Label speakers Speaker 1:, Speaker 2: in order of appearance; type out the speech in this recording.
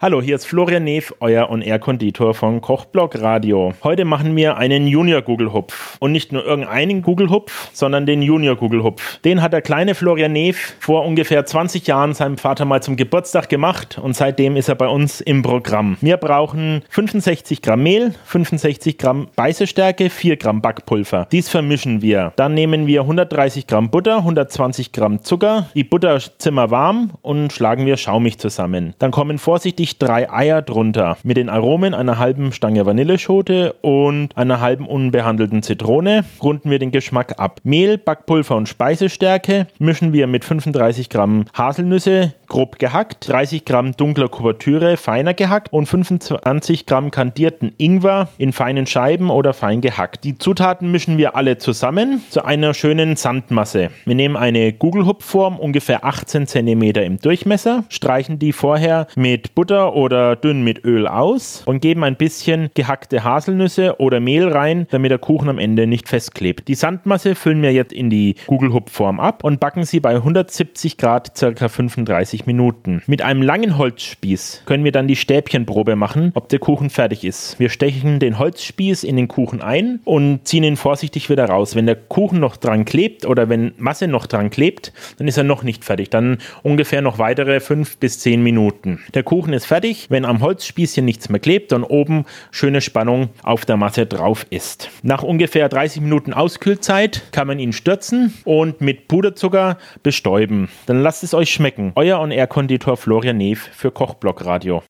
Speaker 1: Hallo, hier ist Florian Neef, euer On-Air-Konditor von Kochblog Radio. Heute machen wir einen Junior-Gugelhupf. Und nicht nur irgendeinen Gugelhupf, sondern den Junior-Gugelhupf. Den hat der kleine Florian Neef vor ungefähr 20 Jahren seinem Vater mal zum Geburtstag gemacht und seitdem ist er bei uns im Programm. Wir brauchen 65 Gramm Mehl, 65 Gramm Beißestärke, 4 Gramm Backpulver. Dies vermischen wir. Dann nehmen wir 130 Gramm Butter, 120 Gramm Zucker, die Butter zimmerwarm und schlagen wir schaumig zusammen. Dann kommen vorsichtig ich drei Eier drunter mit den Aromen einer halben Stange Vanilleschote und einer halben unbehandelten Zitrone. Runden wir den Geschmack ab. Mehl, Backpulver und Speisestärke mischen wir mit 35 Gramm Haselnüsse grob gehackt, 30 Gramm dunkler Kuvertüre feiner gehackt und 25 Gramm kandierten Ingwer in feinen Scheiben oder fein gehackt. Die Zutaten mischen wir alle zusammen zu einer schönen Sandmasse. Wir nehmen eine Gugelhupfform ungefähr 18 cm im Durchmesser, streichen die vorher mit Butter Butter oder dünn mit Öl aus und geben ein bisschen gehackte Haselnüsse oder Mehl rein, damit der Kuchen am Ende nicht festklebt. Die Sandmasse füllen wir jetzt in die Kugelhupfform ab und backen sie bei 170 Grad circa 35 Minuten. Mit einem langen Holzspieß können wir dann die Stäbchenprobe machen, ob der Kuchen fertig ist. Wir stechen den Holzspieß in den Kuchen ein und ziehen ihn vorsichtig wieder raus. Wenn der Kuchen noch dran klebt oder wenn Masse noch dran klebt, dann ist er noch nicht fertig. Dann ungefähr noch weitere 5 bis 10 Minuten. Der Kuchen ist fertig, wenn am Holzspießchen nichts mehr klebt und oben schöne Spannung auf der Masse drauf ist. Nach ungefähr 30 Minuten Auskühlzeit kann man ihn stürzen und mit Puderzucker bestäuben. Dann lasst es euch schmecken. Euer On-Air-Konditor Florian Neef für Kochblock Radio.